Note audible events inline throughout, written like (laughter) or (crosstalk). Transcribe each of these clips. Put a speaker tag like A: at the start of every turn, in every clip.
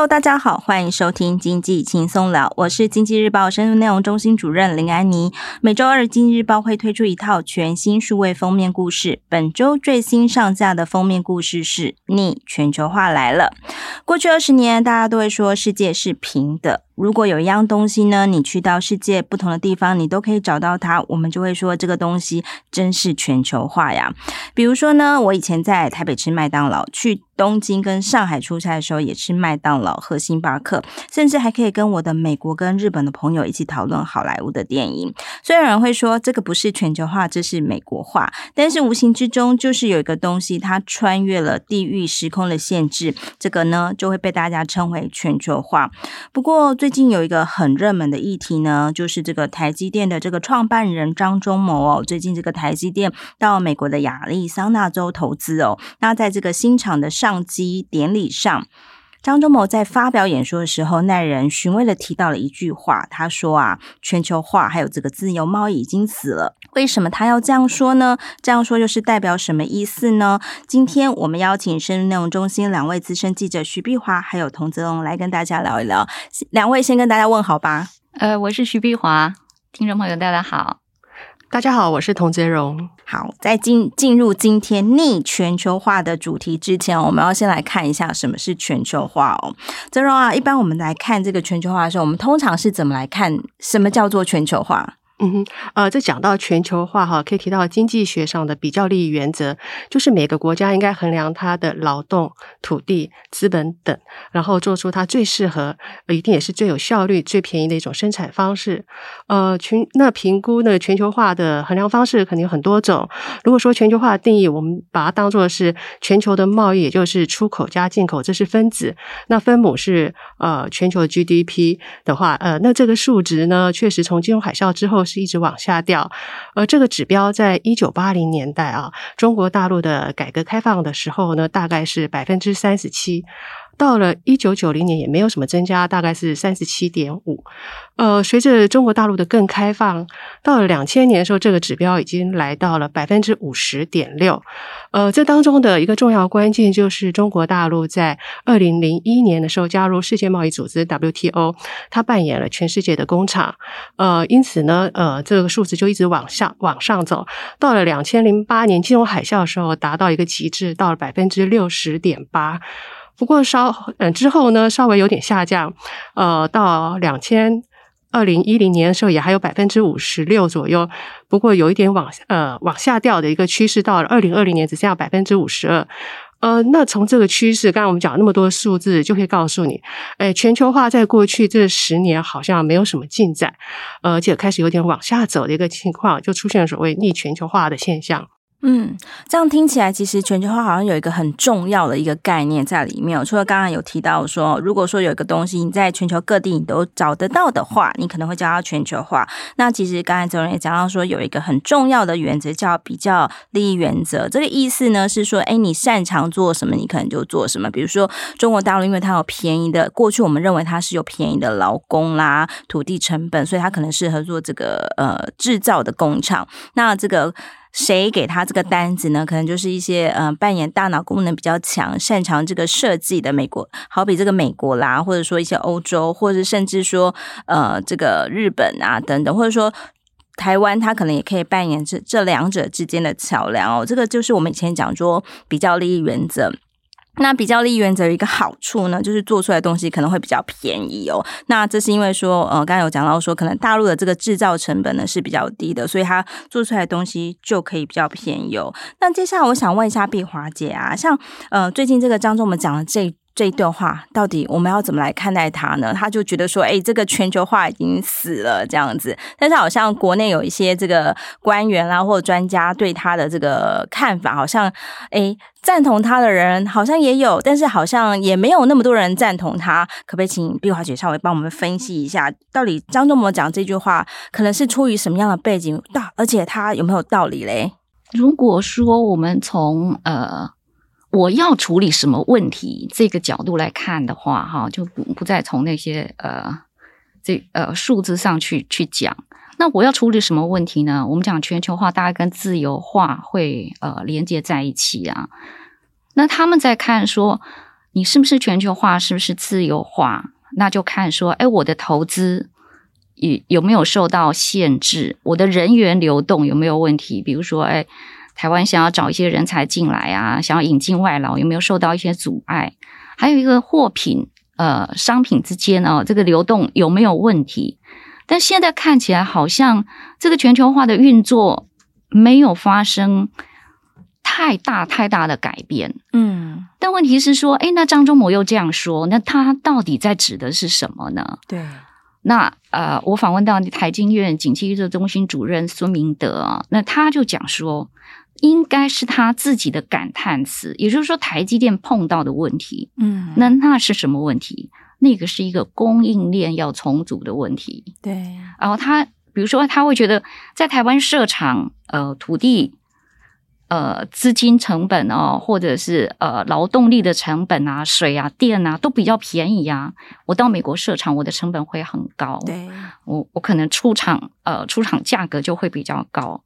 A: Hello，大家好，欢迎收听经济轻松聊，我是经济日报深入内容中心主任林安妮。每周二，经济日报会推出一套全新数位封面故事。本周最新上架的封面故事是《逆全球化来了》。过去二十年，大家都会说世界是平的。如果有一样东西呢，你去到世界不同的地方，你都可以找到它，我们就会说这个东西真是全球化呀。比如说呢，我以前在台北吃麦当劳，去东京跟上海出差的时候也吃麦当劳喝星巴克，甚至还可以跟我的美国跟日本的朋友一起讨论好莱坞的电影。虽然有人会说这个不是全球化，这是美国化，但是无形之中就是有一个东西它穿越了地域时空的限制，这个呢就会被大家称为全球化。不过最最近有一个很热门的议题呢，就是这个台积电的这个创办人张忠谋哦，最近这个台积电到美国的亚利桑那州投资哦，那在这个新厂的上。上机典礼上，张忠谋在发表演说的时候，耐人寻味的提到了一句话。他说：“啊，全球化还有这个自由贸易已经死了。为什么他要这样说呢？这样说又是代表什么意思呢？”今天我们邀请深度内容中心两位资深记者徐碧华还有童泽荣来跟大家聊一聊。两位先跟大家问好吧。
B: 呃，我是徐碧华，听众朋友大家好。
C: 大家好，我是童则荣。
A: 好，在进进入今天逆全球化的主题之前，我们要先来看一下什么是全球化哦。泽荣啊，一般我们来看这个全球化的时候，我们通常是怎么来看什么叫做全球化？
C: 嗯哼，呃，这讲到全球化哈，可以提到经济学上的比较利益原则，就是每个国家应该衡量它的劳动、土地、资本等，然后做出它最适合、一定也是最有效率、最便宜的一种生产方式。呃，全那评估呢，全球化的衡量方式肯定有很多种。如果说全球化的定义，我们把它当做是全球的贸易，也就是出口加进口，这是分子。那分母是呃全球的 GDP 的话，呃，那这个数值呢，确实从金融海啸之后。是一直往下掉，而这个指标在一九八零年代啊，中国大陆的改革开放的时候呢，大概是百分之三十七。到了一九九零年也没有什么增加，大概是三十七点五。呃，随着中国大陆的更开放，到了两千年的时候，这个指标已经来到了百分之五十点六。呃，这当中的一个重要关键就是中国大陆在二零零一年的时候加入世界贸易组织 WTO，它扮演了全世界的工厂。呃，因此呢，呃，这个数字就一直往上往上走，到了两千零八年金融海啸的时候，达到一个极致，到了百分之六十点八。不过稍嗯之后呢，稍微有点下降，呃，到两千二零一零年的时候也还有百分之五十六左右。不过有一点往呃往下掉的一个趋势，到了二零二零年只剩下百分之五十二。呃，那从这个趋势，刚才我们讲那么多数字，就可以告诉你，哎，全球化在过去这十年好像没有什么进展，呃，而且开始有点往下走的一个情况，就出现了所谓逆全球化的现象。
A: 嗯，这样听起来，其实全球化好像有一个很重要的一个概念在里面。除了刚刚有提到说，如果说有一个东西你在全球各地你都找得到的话，你可能会叫它全球化。那其实刚才则荣也讲到说，有一个很重要的原则叫比较利益原则。这个意思呢是说，哎，你擅长做什么，你可能就做什么。比如说中国大陆，因为它有便宜的，过去我们认为它是有便宜的劳工啦、土地成本，所以它可能适合做这个呃制造的工厂。那这个。谁给他这个单子呢？可能就是一些呃扮演大脑功能比较强、擅长这个设计的美国，好比这个美国啦，或者说一些欧洲，或者甚至说呃这个日本啊等等，或者说台湾，它可能也可以扮演这这两者之间的桥梁哦。这个就是我们以前讲说比较利益原则。那比较利原则有一个好处呢，就是做出来东西可能会比较便宜哦。那这是因为说，呃，刚才有讲到说，可能大陆的这个制造成本呢是比较低的，所以它做出来的东西就可以比较便宜哦。那接下来我想问一下碧华姐啊，像呃最近这个张忠谋讲的这。这一段话到底我们要怎么来看待它呢？他就觉得说，哎，这个全球化已经死了这样子。但是好像国内有一些这个官员啦或者专家对他的这个看法，好像哎赞同他的人好像也有，但是好像也没有那么多人赞同他。可不可以请碧华姐稍微帮我们分析一下，到底张忠谋讲这句话可能是出于什么样的背景？大而且他有没有道理嘞？
B: 如果说我们从呃。我要处理什么问题？这个角度来看的话，哈，就不不再从那些呃这呃数字上去去讲。那我要处理什么问题呢？我们讲全球化，大概跟自由化会呃连接在一起啊。那他们在看说，你是不是全球化，是不是自由化，那就看说，哎，我的投资有有没有受到限制，我的人员流动有没有问题？比如说，哎，台湾想要找一些人才进来啊，想要引进外劳，有没有受到一些阻碍？还有一个货品，呃，商品之间啊，这个流动有没有问题？但现在看起来好像这个全球化的运作没有发生太大太大的改变，
A: 嗯，
B: 但问题是说，诶，那张忠谋又这样说，那他到底在指的是什么呢？
A: 对，
B: 那呃，我访问到台经院景气预测中心主任孙明德，那他就讲说，应该是他自己的感叹词，也就是说，台积电碰到的问题，
A: 嗯，
B: 那那是什么问题？那个是一个供应链要重组的问题，
A: 对。
B: 然后他比如说他会觉得在台湾设厂，呃，土地、呃，资金成本哦，或者是呃，劳动力的成本啊，水啊，电啊，都比较便宜啊。我到美国设厂，我的成本会很高，
A: 对。
B: 我我可能出厂，呃，出厂价格就会比较高。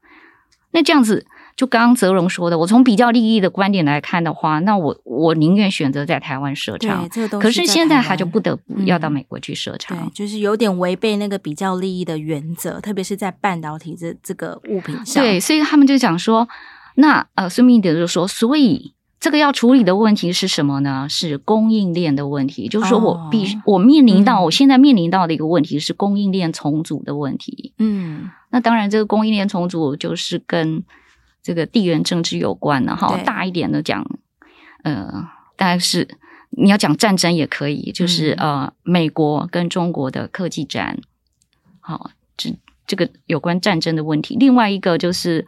B: 那这样子。就刚刚泽荣说的，我从比较利益的观点来看的话，那我我宁愿选择在台湾
A: 设厂。对，这个。
B: 可是现在他就不得不要到美国去
A: 设厂。就是有点违背那个比较利益的原则，特别是在半导体这这个物品上。
B: 对，所以他们就讲说，那呃，孙明德就说，所以这个要处理的问题是什么呢？是供应链的问题，就是说我必我面临到，嗯，我现在面临到的一个问题是供应链重组的问题。
A: 嗯，
B: 那当然，这个供应链重组就是跟这个地缘政治有关的哈，大一点的讲，呃，大概是你要讲战争也可以，就是呃，美国跟中国的科技战，好，这这个有关战争的问题。另外一个就是，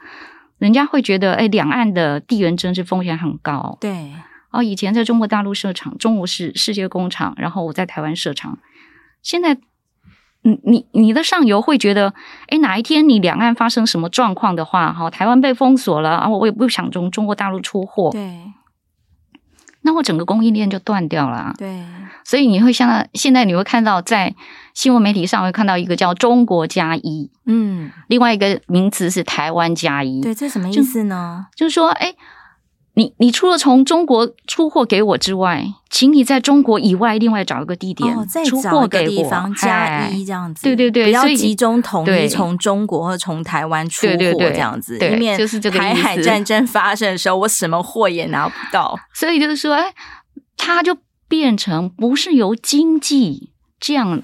B: 人家会觉得，哎，两岸的地缘政治风险很高，
A: 对。
B: 哦，以前在中国大陆设厂，中国是世界工厂，然后我在台湾设厂，现在。你你你的上游会觉得，哎，哪一天你两岸发生什么状况的话，哈，台湾被封锁了啊，我也不想从中国大陆出货，
A: 对，
B: 那我整个供应链就断掉了，
A: 对，
B: 所以你会像现在你会看到在新闻媒体上会看到一个叫“中国加一”，
A: 嗯，
B: 另外一个名词是“台湾加一”，
A: 对，这什么意思呢？
B: 就，就是说，哎。你你除了从中国出货给我之外，请你在中国以外另外找一个地点出货给我，
A: 地方加一这样子，
B: 对对对，
A: 不要集中统一从中国或从台湾出货这样子，以免
B: 就是这个
A: 台海战争发生的时候，我什么货也拿不到，
B: 所以就是说，哎，它就变成不是由经济这样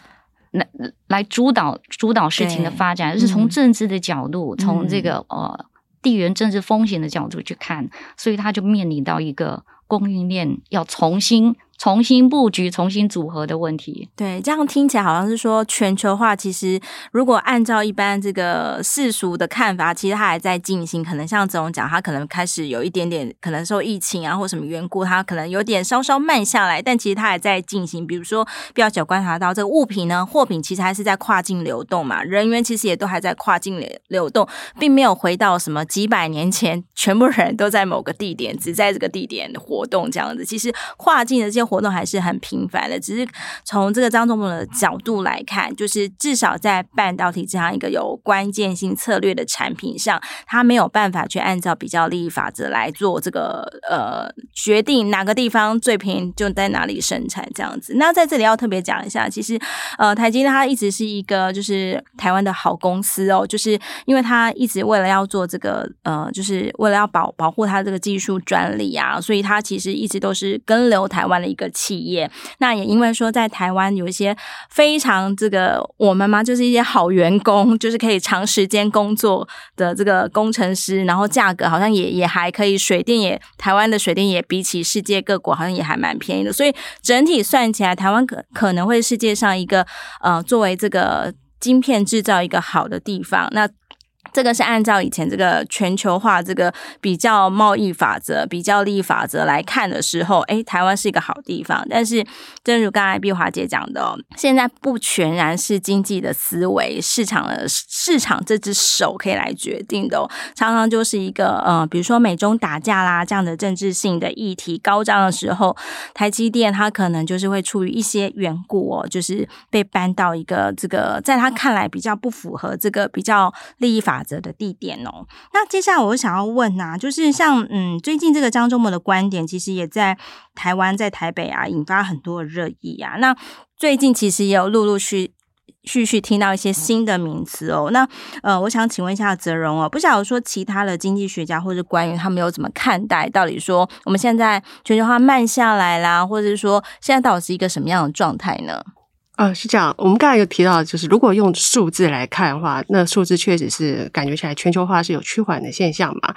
B: 来来主导主导事情的发展，而是从政治的角度，从这个呃。地缘政治风险的角度去看，所以他就面临到一个供应链要重新。重新布局、重新组合的问题。
A: 对，这样听起来好像是说全球化。其实，如果按照一般这个世俗的看法，其实它还在进行。可能像这种讲，它可能开始有一点点，可能受疫情啊或什么缘故，它可能有点稍稍慢下来。但其实它还在进行。比如说，比较久观察到这个物品呢，货品其实还是在跨境流动嘛，人员其实也都还在跨境流流动，并没有回到什么几百年前，全部人都在某个地点，只在这个地点活动这样子。其实跨境的这些。活动还是很频繁的，只是从这个张总统的角度来看，就是至少在半导体这样一个有关键性策略的产品上，他没有办法去按照比较利益法则来做这个呃决定，哪个地方最便宜就在哪里生产这样子。那在这里要特别讲一下，其实呃台积电它一直是一个就是台湾的好公司哦，就是因为它一直为了要做这个呃，就是为了要保保护它这个技术专利啊，所以它其实一直都是跟留台湾的一个。的企业，那也因为说在台湾有一些非常这个我们嘛，就是一些好员工，就是可以长时间工作的这个工程师，然后价格好像也也还可以，水电也台湾的水电也比起世界各国好像也还蛮便宜的，所以整体算起来，台湾可可能会世界上一个呃作为这个晶片制造一个好的地方。那这个是按照以前这个全球化这个比较贸易法则、比较利益法则来看的时候，诶，台湾是一个好地方。但是，正如刚才碧华姐讲的哦，现在不全然是经济的思维、市场的市场这只手可以来决定的哦，常常就是一个呃，比如说美中打架啦这样的政治性的议题高涨的时候，台积电它可能就是会出于一些缘故哦，就是被搬到一个这个在他看来比较不符合这个比较利益法。法则的地点哦。那接下来我想要问啊，就是像嗯，最近这个张忠谋的观点，其实也在台湾，在台北啊，引发很多的热议啊。那最近其实也有陆陆续续续听到一些新的名词哦。那呃，我想请问一下泽荣哦，不晓得说其他的经济学家或者官员他们有怎么看待？到底说我们现在全球化慢下来啦，或者是说现在到底是一个什么样的状态呢？
C: 呃，是这样。我们刚才有提到，就是如果用数字来看的话，那数字确实是感觉起来全球化是有趋缓的现象嘛。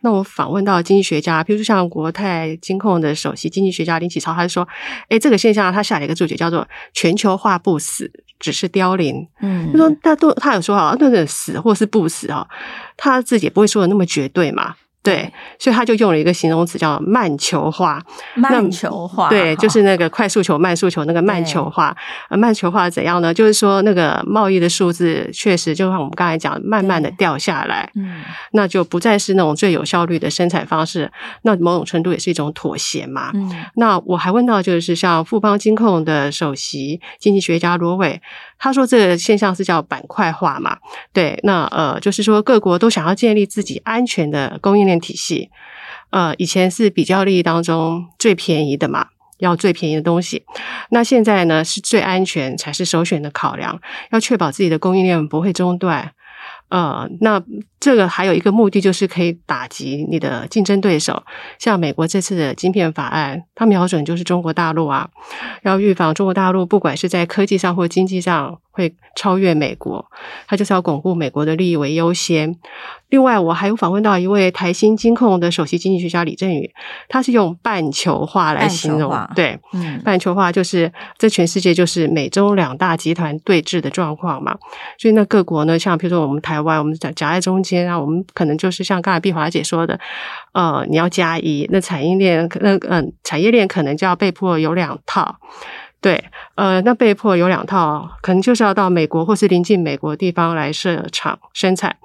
C: 那我访问到经济学家，比如说像国泰金控的首席经济学家林启超，他就说：“哎，这个现象他下了一个注解，叫做‘全球化不死，只是凋零’。”嗯，就说他都他有说啊，那个死或是不死啊，他自己也不会说的那么绝对嘛。对，所以他就用了一个形容词叫“慢球化”。
A: 慢球化，
C: 对，就是那个快速球、慢速球那个慢球化。呃，慢球化怎样呢？就是说那个贸易的数字确实就像我们刚才讲，慢慢的掉下来。嗯，那就不再是那种最有效率的生产方式。那某种程度也是一种妥协嘛。嗯，那我还问到，就是像富邦金控的首席经济学家罗伟。他说：“这个现象是叫板块化嘛？对，那呃，就是说各国都想要建立自己安全的供应链体系。呃，以前是比较利益当中最便宜的嘛，要最便宜的东西。那现在呢，是最安全才是首选的考量，要确保自己的供应链不会中断。呃，那。”这个还有一个目的，就是可以打击你的竞争对手。像美国这次的晶片法案，它瞄准就是中国大陆啊，要预防中国大陆不管是在科技上或经济上会超越美国，它就是要巩固美国的利益为优先。另外，我还有访问到一位台新金控的首席经济学家李振宇，他是用半球化来形容，对，嗯，半球化就是这全世界就是美洲两大集团对峙的状况嘛。所以那各国呢，像比如说我们台湾，我们夹夹在中间。啊，我们可能就是像刚才碧华姐说的，呃，你要加一，那产业链可能，嗯，产业链可能就要被迫有两套，对，呃，那被迫有两套，可能就是要到美国或是临近美国地方来设厂生产，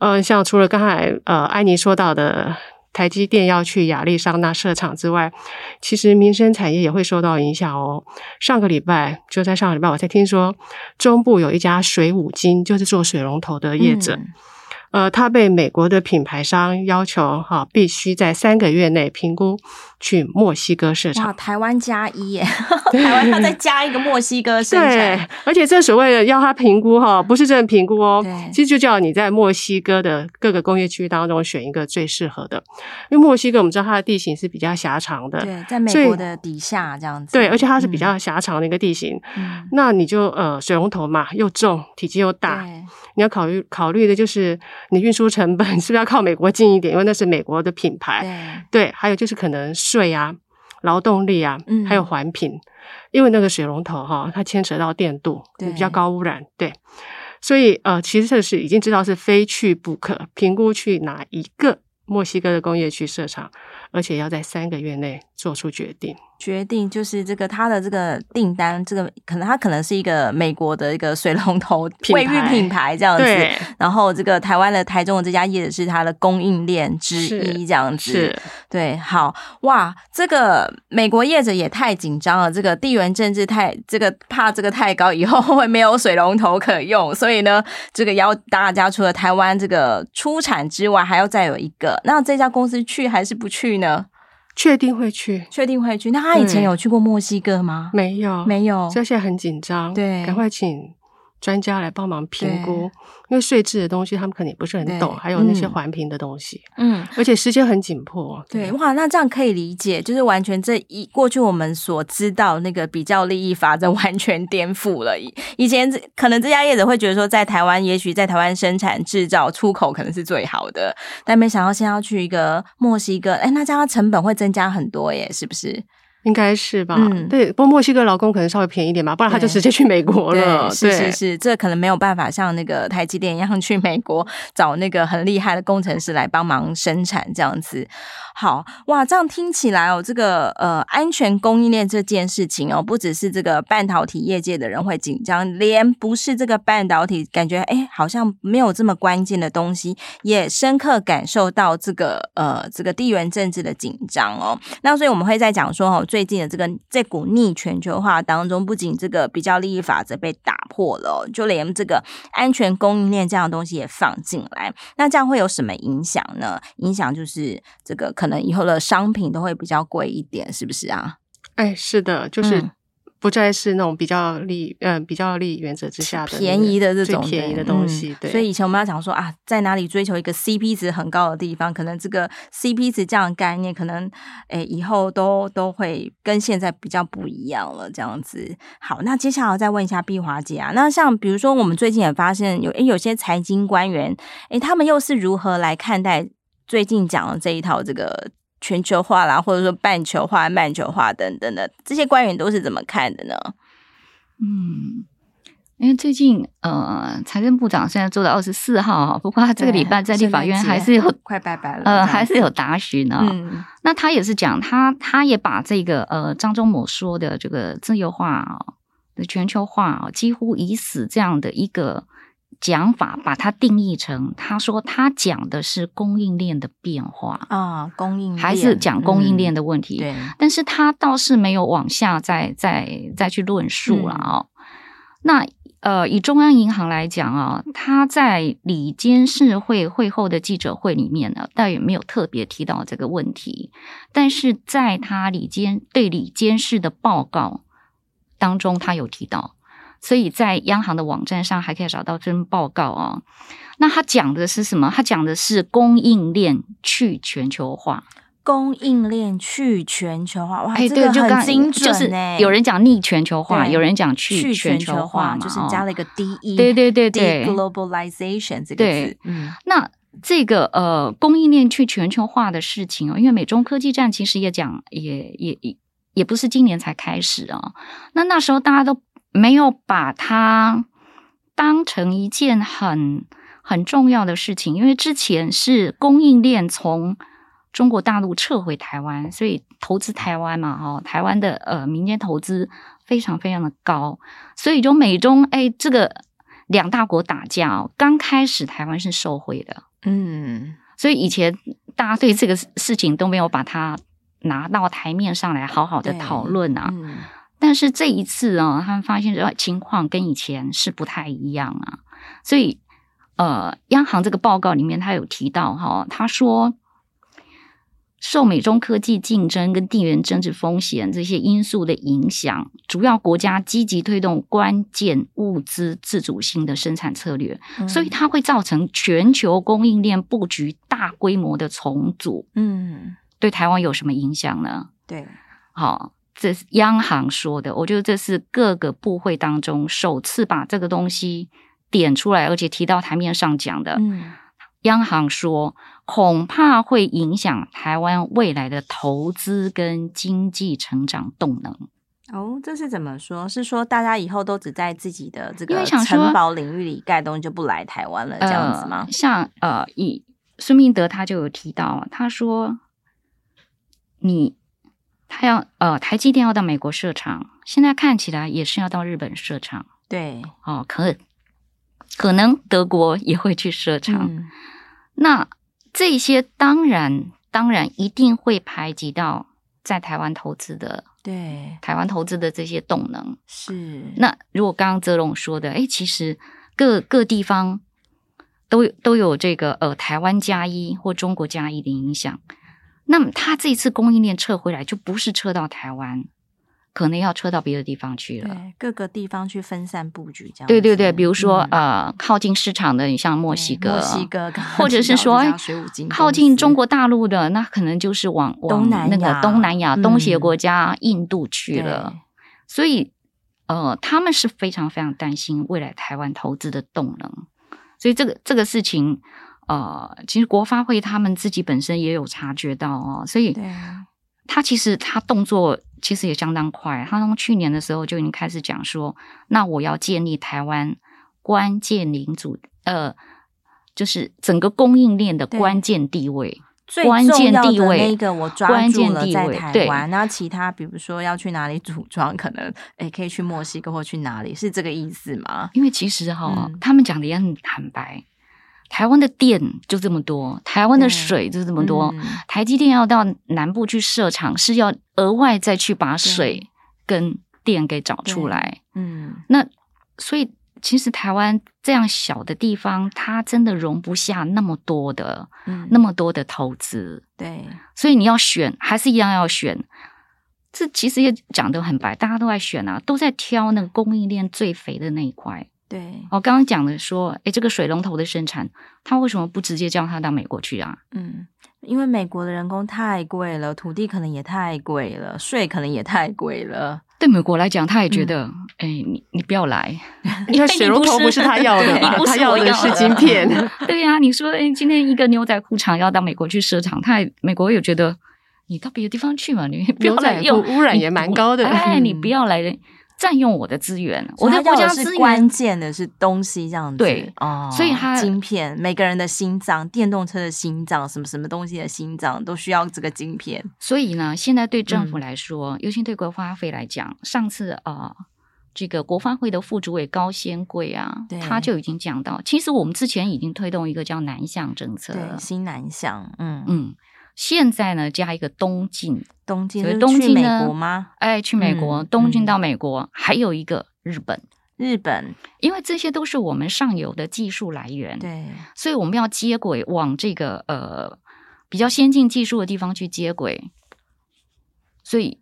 C: 呃，像除了刚才呃安妮说到的台积电要去亚利桑那设厂之外，其实民生产业也会受到影响哦。上个礼拜就在上个礼拜，我才听说中部有一家水五金，就是做水龙头的业者。呃，他被美国的品牌商要求哈、啊，必须在三个月内评估去墨西哥市场。哇，
A: 台湾加一耶，(laughs) 台湾要再加一个墨西哥生产。
C: 对，而且这所谓的要他评估哈，不是真的评估哦，其实就叫你在墨西哥的各个工业区当中选一个最适合的。因为墨西哥我们知道它的地形是比较狭长的，
A: 对，在美国的底下这样子。
C: 对，而且它是比较狭长的一个地形。嗯，那你就呃，水龙头嘛，又重，体积又大，你要考虑考虑的就是。你运输成本 (laughs) 是不是要靠美国近一点？因为那是美国的品牌。对，对，还有就是可能税啊、劳动力啊，嗯，还有环评，因为那个水龙头哈，它牵扯到电镀，比较高污染。对，所以呃，其实这是已经知道是非去不可，评估去哪一个墨西哥的工业区设厂，而且要在三个月内做出决定。
A: 决定就是这个，他的这个订单，这个可能他可能是一个美国的一个水龙头卫浴品牌这样子，然后这个台湾的台中的这家业者是他的供应链之一这样子，对，好哇，这个美国业者也太紧张了，这个地缘政治太这个怕这个太高，以后会没有水龙头可用，所以呢，这个要大家除了台湾这个出产之外，还要再有一个，那这家公司去还是不去呢？
C: 确定会去，
A: 确定会去。那他以前有去过墨西哥吗？
C: 没有，
A: 没有。
C: 所以现在很紧张，
A: 对，
C: 赶快请。专家来帮忙评估，因为税制的东西他们可能也不是很懂，还有那些环评的东西，嗯，而且时间很紧迫。
A: 对，对哇，那这样可以理解，就是完全这一过去我们所知道那个比较利益法则完全颠覆了。以前可能这家业者会觉得说，在台湾，也许在台湾生产制造出口可能是最好的，但没想到现在要去一个墨西哥，哎，那这样成本会增加很多耶，是不是？
C: 应该是吧，嗯，对，不过墨西哥劳工可能稍微便宜一点吧，不然他就直接去美国了。
A: 对，是是是，这可能没有办法像那个台积电一样去美国找那个很厉害的工程师来帮忙生产这样子。好哇，这样听起来哦，这个呃安全供应链这件事情哦，不只是这个半导体业界的人会紧张，连不是这个半导体，感觉哎好像没有这么关键的东西，也深刻感受到这个呃这个地缘政治的紧张哦。那所以我们会在讲说哦。最近的这个这股逆全球化当中，不仅这个比较利益法则被打破了，就连这个安全供应链这样的东西也放进来，那这样会有什么影响呢？影响就是这个可能以后的商品都会比较贵一点，是不是啊？
C: 哎，是的，就是。嗯不再是那种比较利，嗯、呃，比较利益原则之下的
A: 便宜的这种
C: 便宜的东西。
A: 嗯、
C: 对，
A: 所以以前我们要讲说啊，在哪里追求一个 CP 值很高的地方，可能这个 CP 值这样的概念，可能诶以后都都会跟现在比较不一样了。这样子，好，那接下来再问一下碧华姐啊，那像比如说我们最近也发现有诶有些财经官员，诶他们又是如何来看待最近讲的这一套这个？全球化啦，或者说半球化、慢球化等等的，这些官员都是怎么看的呢？
B: 嗯，因为最近呃，财政部长现在做到二十四号，不过他这个礼拜在立法院还是有
A: 快拜拜了，
B: 呃，还是有答询呢。
A: 嗯，
B: 那他也是讲他，他也把这个呃张忠谋说的这个自由化的全球化几乎已死这样的一个。讲法把它定义成，他说他讲的是供应链的变化
A: 啊，供应链
B: 还是讲供应链的问题。
A: 嗯、对，
B: 但是他倒是没有往下再再再去论述了啊、哦。嗯、那呃，以中央银行来讲啊，他在里监事会会后的记者会里面呢，倒也没有特别提到这个问题，但是在他里监对里监事的报告当中，他有提到。所以在央行的网站上还可以找到这份报告哦。那他讲的是什么？他讲的是供应链去全球化。
A: 供应链去全球化，哇，
B: 哎，
A: 这个很精准，
B: 就是有人讲逆全球化，有人讲去全球化，
A: 就是加了一个 DE，
B: 对对对对
A: ，deglobalization 这个词。
B: 嗯，那这个呃供应链去全球化的事情哦，因为美中科技战其实也讲，也也也也不是今年才开始啊。那那时候大家都。没有把它当成一件很很重要的事情，因为之前是供应链从中国大陆撤回台湾，所以投资台湾嘛，哈，台湾的呃民间投资非常非常的高，所以就美中哎这个两大国打架哦，刚开始台湾是受惠的，
A: 嗯，
B: 所以以前大家对这个事情都没有把它拿到台面上来好好的讨论啊。但是这一次啊，他们发现这情况跟以前是不太一样啊，所以呃，央行这个报告里面他有提到哈，他说受美中科技竞争跟地缘政治风险这些因素的影响，主要国家积极推动关键物资自主性的生产策略，嗯、所以它会造成全球供应链布局大规模的重组。
A: 嗯，
B: 对台湾有什么影响呢？
A: 对，
B: 好。这是央行说的，我觉得这是各个部会当中首次把这个东西点出来，而且提到台面上讲的。
A: 嗯，
B: 央行说恐怕会影响台湾未来的投资跟经济成长动能。
A: 哦，这是怎么说？是说大家以后都只在自己的这个城堡领域里盖东西，就不来台湾了，这样子吗？
B: 呃、像呃，以孙明德他就有提到，他说你。他要呃，台积电要到美国设厂，现在看起来也是要到日本设厂。
A: 对，
B: 哦，可可能德国也会去设厂。
A: 嗯、
B: 那这些当然当然一定会排挤到在台湾投资的，
A: 对，
B: 台湾投资的这些动能。
A: 是。
B: 那如果刚刚泽龙说的，哎，其实各各地方都都有这个呃，台湾加一或中国加一的影响。那么他这次供应链撤回来，就不是撤到台湾，可能要撤到别的地方去了。
A: 对，各个地方去分散布局，这样。
B: 对对对，比如说、嗯、呃，靠近市场的，你像墨西哥，
A: 墨西哥，
B: 或者是说靠近中国大陆的，那可能就是往往那个东南亚、东协国家、嗯、印度去了。所以呃，他们是非常非常担心未来台湾投资的动能。所以这个这个事情。呃，其实国发会他们自己本身也有察觉到哦，所以他其实他动作其实也相当快。他从去年的时候就已经开始讲说，那我要建立台湾关键领主，呃，就是整个供应链的关键地位，关键地位
A: 那个我抓住了在台湾，那其他比如说要去哪里组装，可能诶可以去墨西哥或去哪里，是这个意思吗？
B: 因为其实哈、哦，嗯、他们讲的也很坦白。台湾的电就这么多，台湾的水就这么多，嗯、台积电要到南部去设厂，是要额外再去把水跟电给找出来。嗯，那所以其实台湾这样小的地方，它真的容不下那么多的，嗯、那么多的投资。
A: 对，所
B: 以你要选，还是一样要选。这其实也讲得很白，大家都在选啊，都在挑那个供应链最肥的那一块。
A: 对，
B: 我刚刚讲的说，诶，这个水龙头的生产，他为什么不直接叫他到美国去啊？
A: 嗯，因为美国的人工太贵了，土地可能也太贵了，税可能也太贵了。
B: 对美国来讲，他也觉得，哎、嗯，你你不要来，(laughs)
C: 因为水龙头不是他要的吧？他要的是晶片。(laughs)
B: 对呀、啊，你说，哎，今天一个牛仔裤厂要到美国去设厂，他也美国也觉得。你到别的地方去嘛？你不要来用，
C: 污染也蛮高的。
B: 哎，你不要来占用我的资源，我的国家资源。
A: 关键的是东西这样子。
B: 对
A: 哦，
B: 所以它
A: 晶片，每个人的心脏，电动车的心脏，什么什么东西的心脏，都需要这个晶片。
B: 所以呢，现在对政府来说，嗯、尤其对国发会来讲，上次啊、呃，这个国发会的副主委高先贵啊，他就已经讲到，其实我们之前已经推动一个叫南向政策，
A: 对新南向，嗯
B: 嗯。现在呢，加一个东进，
A: 东进，
B: 所以
A: 东进呢，美国吗？
B: 哎，去美国，嗯、东进到美国，嗯、还有一个日本，
A: 日本，
B: 因为这些都是我们上游的技术来源，
A: 对，
B: 所以我们要接轨往这个呃比较先进技术的地方去接轨，所以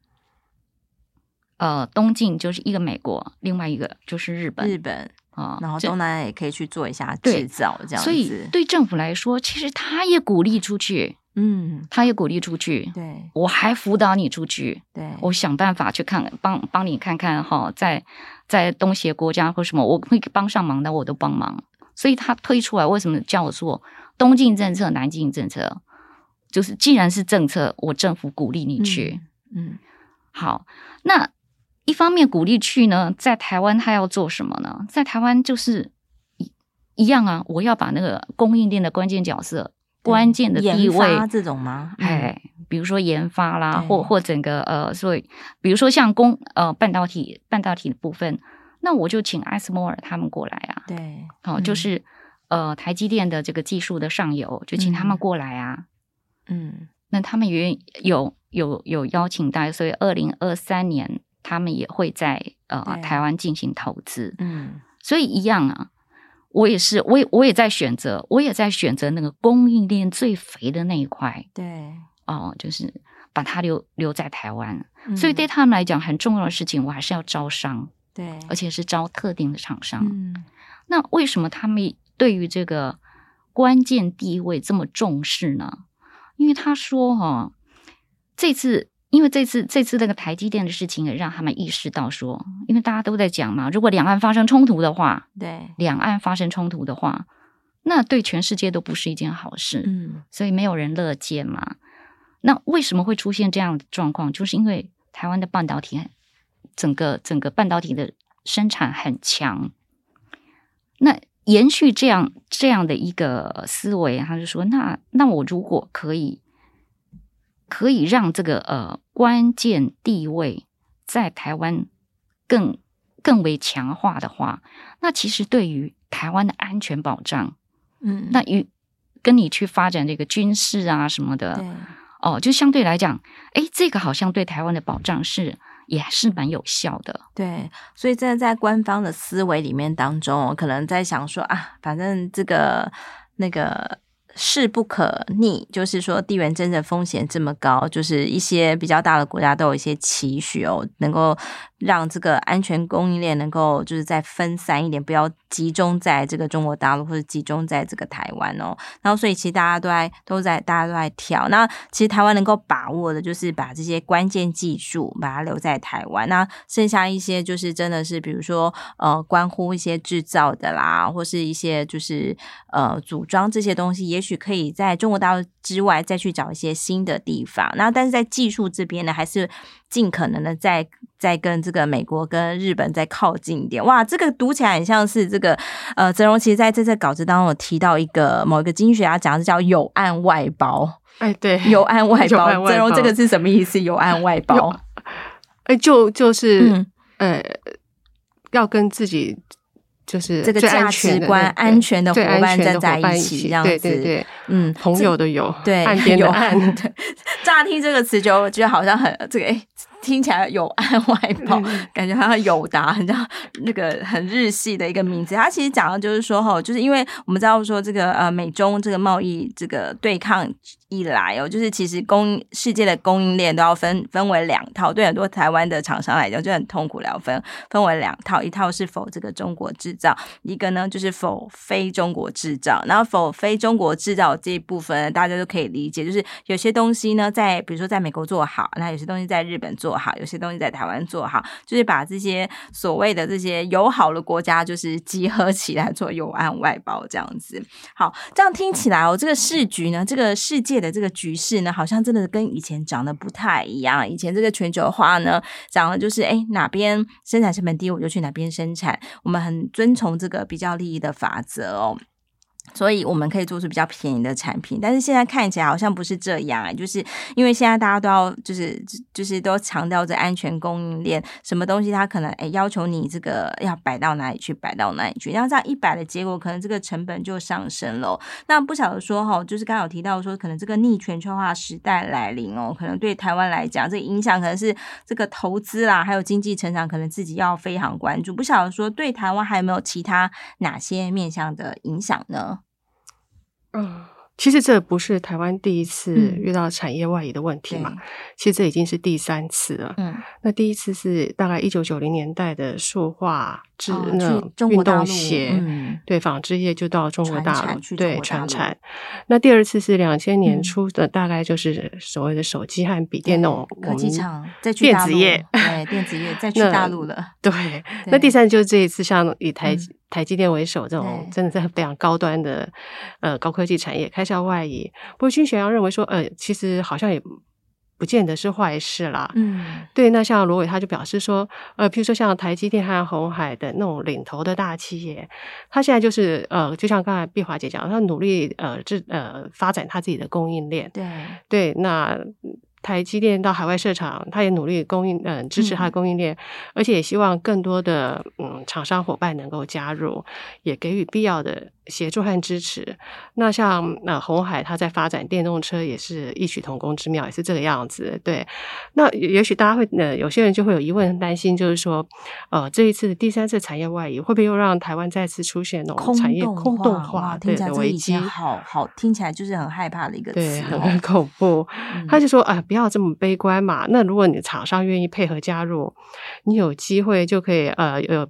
B: 呃，东进就是一个美国，另外一个就是日本，
A: 日本。啊，哦、然后东南亚也可以去做一下制造，这样子。
B: 所以对政府来说，其实他也鼓励出去。嗯，他也鼓励出去，
A: 对，
B: 我还辅导你出去，
A: 对，
B: 我想办法去看，帮帮你看看哈，在在东协国家或什么，我会帮上忙的，我都帮忙。所以他推出来，为什么叫我说东进政策、南进政策？就是既然是政策，我政府鼓励你去，嗯，嗯，好。那一方面鼓励去呢，在台湾他要做什么呢？在台湾就是一一样啊，我要把那个供应链的关键角色。关键的地位
A: 这种吗？
B: 哎，比如说研发啦，或或整个呃，所以比如说像工呃半导体半导体的部分，那我就请艾斯摩尔他们过来啊。
A: 对，
B: 哦，就是呃台积电的这个技术的上游，就请他们过来啊。嗯，那他们也有有有邀请到，所以二零二三年他们也会在呃台湾进行投资。嗯，所以一样啊。我也是，我也我也在选择，我也在选择那个供应链最肥的那一块。
A: 对，
B: 哦，就是把它留留在台湾。嗯、所以对他们来讲，很重要的事情，我还是要招商。
A: 对，
B: 而且是招特定的厂商。
A: 嗯，
B: 那为什么他们对于这个关键地位这么重视呢？因为他说，哈，这次。因为这次这次那个台积电的事情，也让他们意识到说，因为大家都在讲嘛，如果两岸发生冲突的话，
A: 对，
B: 两岸发生冲突的话，那对全世界都不是一件好事，
A: 嗯，
B: 所以没有人乐见嘛。那为什么会出现这样的状况？就是因为台湾的半导体，整个整个半导体的生产很强。那延续这样这样的一个思维，他就说，那那我如果可以。可以让这个呃关键地位在台湾更更为强化的话，那其实对于台湾的安全保障，嗯，那与跟你去发展这个军事啊什么的，哦，就相对来讲，哎，这个好像对台湾的保障是也是蛮有效的。
A: 对，所以这在官方的思维里面当中，可能在想说啊，反正这个那个。势不可逆，就是说地缘政治风险这么高，就是一些比较大的国家都有一些期许哦，能够让这个安全供应链能够就是再分散一点，不要集中在这个中国大陆或者集中在这个台湾哦。然后所以其实大家都在都在大家都在挑，那其实台湾能够把握的就是把这些关键技术把它留在台湾，那剩下一些就是真的是比如说呃关乎一些制造的啦，或是一些就是呃组装这些东西也。许可以在中国大陆之外再去找一些新的地方，那但是在技术这边呢，还是尽可能的再再跟这个美国跟日本再靠近一点。哇，这个读起来很像是这个呃，泽荣其实在这次稿子当中有提到一个某一个经济学家讲的叫“有案外包”。
C: 哎，对，
A: 有案外包，泽荣这个是什么意思？有案外包，
C: 哎，就就是、嗯、呃，要跟自己。就是
A: 这个价值观、安全的伙伴站在一起，这样子，
C: 对对对，
A: 嗯，
C: 朋友的友，
A: 对，
C: 岸边 (laughs) 的岸，(laughs)
A: 对，乍听这个词就觉得好像很这个哎。听起来有岸外包，(laughs) 感觉好像友达，很像那个很日系的一个名字。它其实讲的就是说，哈，就是因为我们知道说这个呃美中这个贸易这个对抗以来哦，就是其实供世界的供应链都要分分为两套，对很多台湾的厂商来讲就很痛苦了，分分为两套，一套是否这个中国制造，一个呢就是否非中国制造。然后否非中国制造这一部分，大家都可以理解，就是有些东西呢在比如说在美国做好，那有些东西在日本做。好，有些东西在台湾做好，就是把这些所谓的这些友好的国家，就是集合起来做友岸外包这样子。好，这样听起来哦，这个市局呢，这个世界的这个局势呢，好像真的跟以前长得不太一样。以前这个全球化呢，讲的就是哎，哪边生产成本低，我就去哪边生产。我们很遵从这个比较利益的法则哦。所以我们可以做出比较便宜的产品，但是现在看起来好像不是这样哎，就是因为现在大家都要就是就是都强调着安全供应链，什么东西它可能哎要求你这个要摆到哪里去，摆到哪里去，然后这样一摆的结果，可能这个成本就上升了。那不晓得说哈，就是刚好提到说，可能这个逆全球化时代来临哦，可能对台湾来讲，这影响可能是这个投资啦，还有经济成长，可能自己要非常关注。不晓得说对台湾还有没有其他哪些面向的影响呢？
C: 嗯，其实这不是台湾第一次遇到产业外移的问题嘛，嗯、其实这已经是第三次了。嗯，那第一次是大概一九九零年代的塑化。制那运动鞋，嗯、对纺织业就到中国大陆，对传产。那第二次是两千年初的，大概就是所谓的手机和笔电那种
A: 科技厂再去大陆，电子业，对电子业再 (laughs) 去大陆了。
C: 对，那第三就是这一次，像以台台积电为首这种，真的是非常高端的呃高科技产业开始要外移。不过金雪阳认为说，呃，其实好像也。不见得是坏事啦。嗯，对。那像罗伟他就表示说，呃，譬如说像台积电和红海的那种领头的大企业，他现在就是呃，就像刚才碧华姐讲，他努力呃，这呃发展他自己的供应链。对对，那。台积电到海外设厂，他也努力供应，嗯，支持他的供应链，嗯、而且也希望更多的嗯厂商伙伴能够加入，也给予必要的协助和支持。那像那红海，它在发展电动车也是异曲同工之妙，也是这个样子。对，那也许大家会，呃，有些人就会有疑问、担心，就是说，呃，这一次的第三次产业外移，会不会又让台湾再次出现那种产业空洞化对的危机？
A: 好好听起来就是很害怕的一个词，
C: 对，很恐怖。嗯、他就说啊。不要这么悲观嘛。那如果你厂商愿意配合加入，你有机会就可以呃呃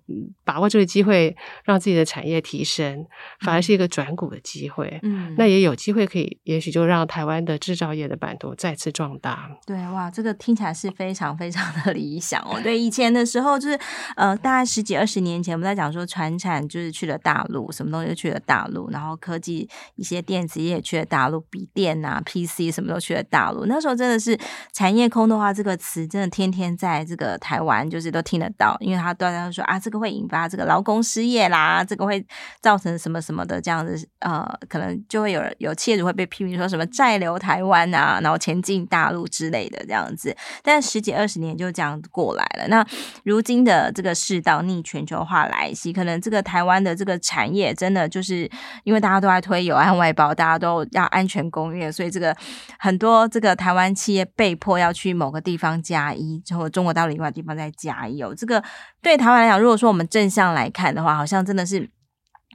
C: 把握这个机会，让自己的产业提升，反而是一个转股的机会。嗯，那也有机会可以，也许就让台湾的制造业的版图再次壮大。
A: 对，哇，这个听起来是非常非常的理想哦。对，以前的时候就是呃，大概十几二十年前，我们在讲说传产就是去了大陆，什么东西都去了大陆，然后科技一些电子业也去了大陆，笔电啊、PC 什么都去了大陆。那时候真的是。是产业空洞化这个词，真的天天在这个台湾就是都听得到，因为他都在说啊，这个会引发这个劳工失业啦，这个会造成什么什么的这样子，呃，可能就会有有企业主会被批评说什么债留台湾啊，然后前进大陆之类的这样子。但十几二十年就这样过来了，那如今的这个世道逆全球化来袭，可能这个台湾的这个产业真的就是因为大家都在推有岸外包，大家都要安全供应，所以这个很多这个台湾企业。被迫要去某个地方加一，之后中国到另外地方再加一哦。这个对台湾来讲，如果说我们正向来看的话，好像真的是。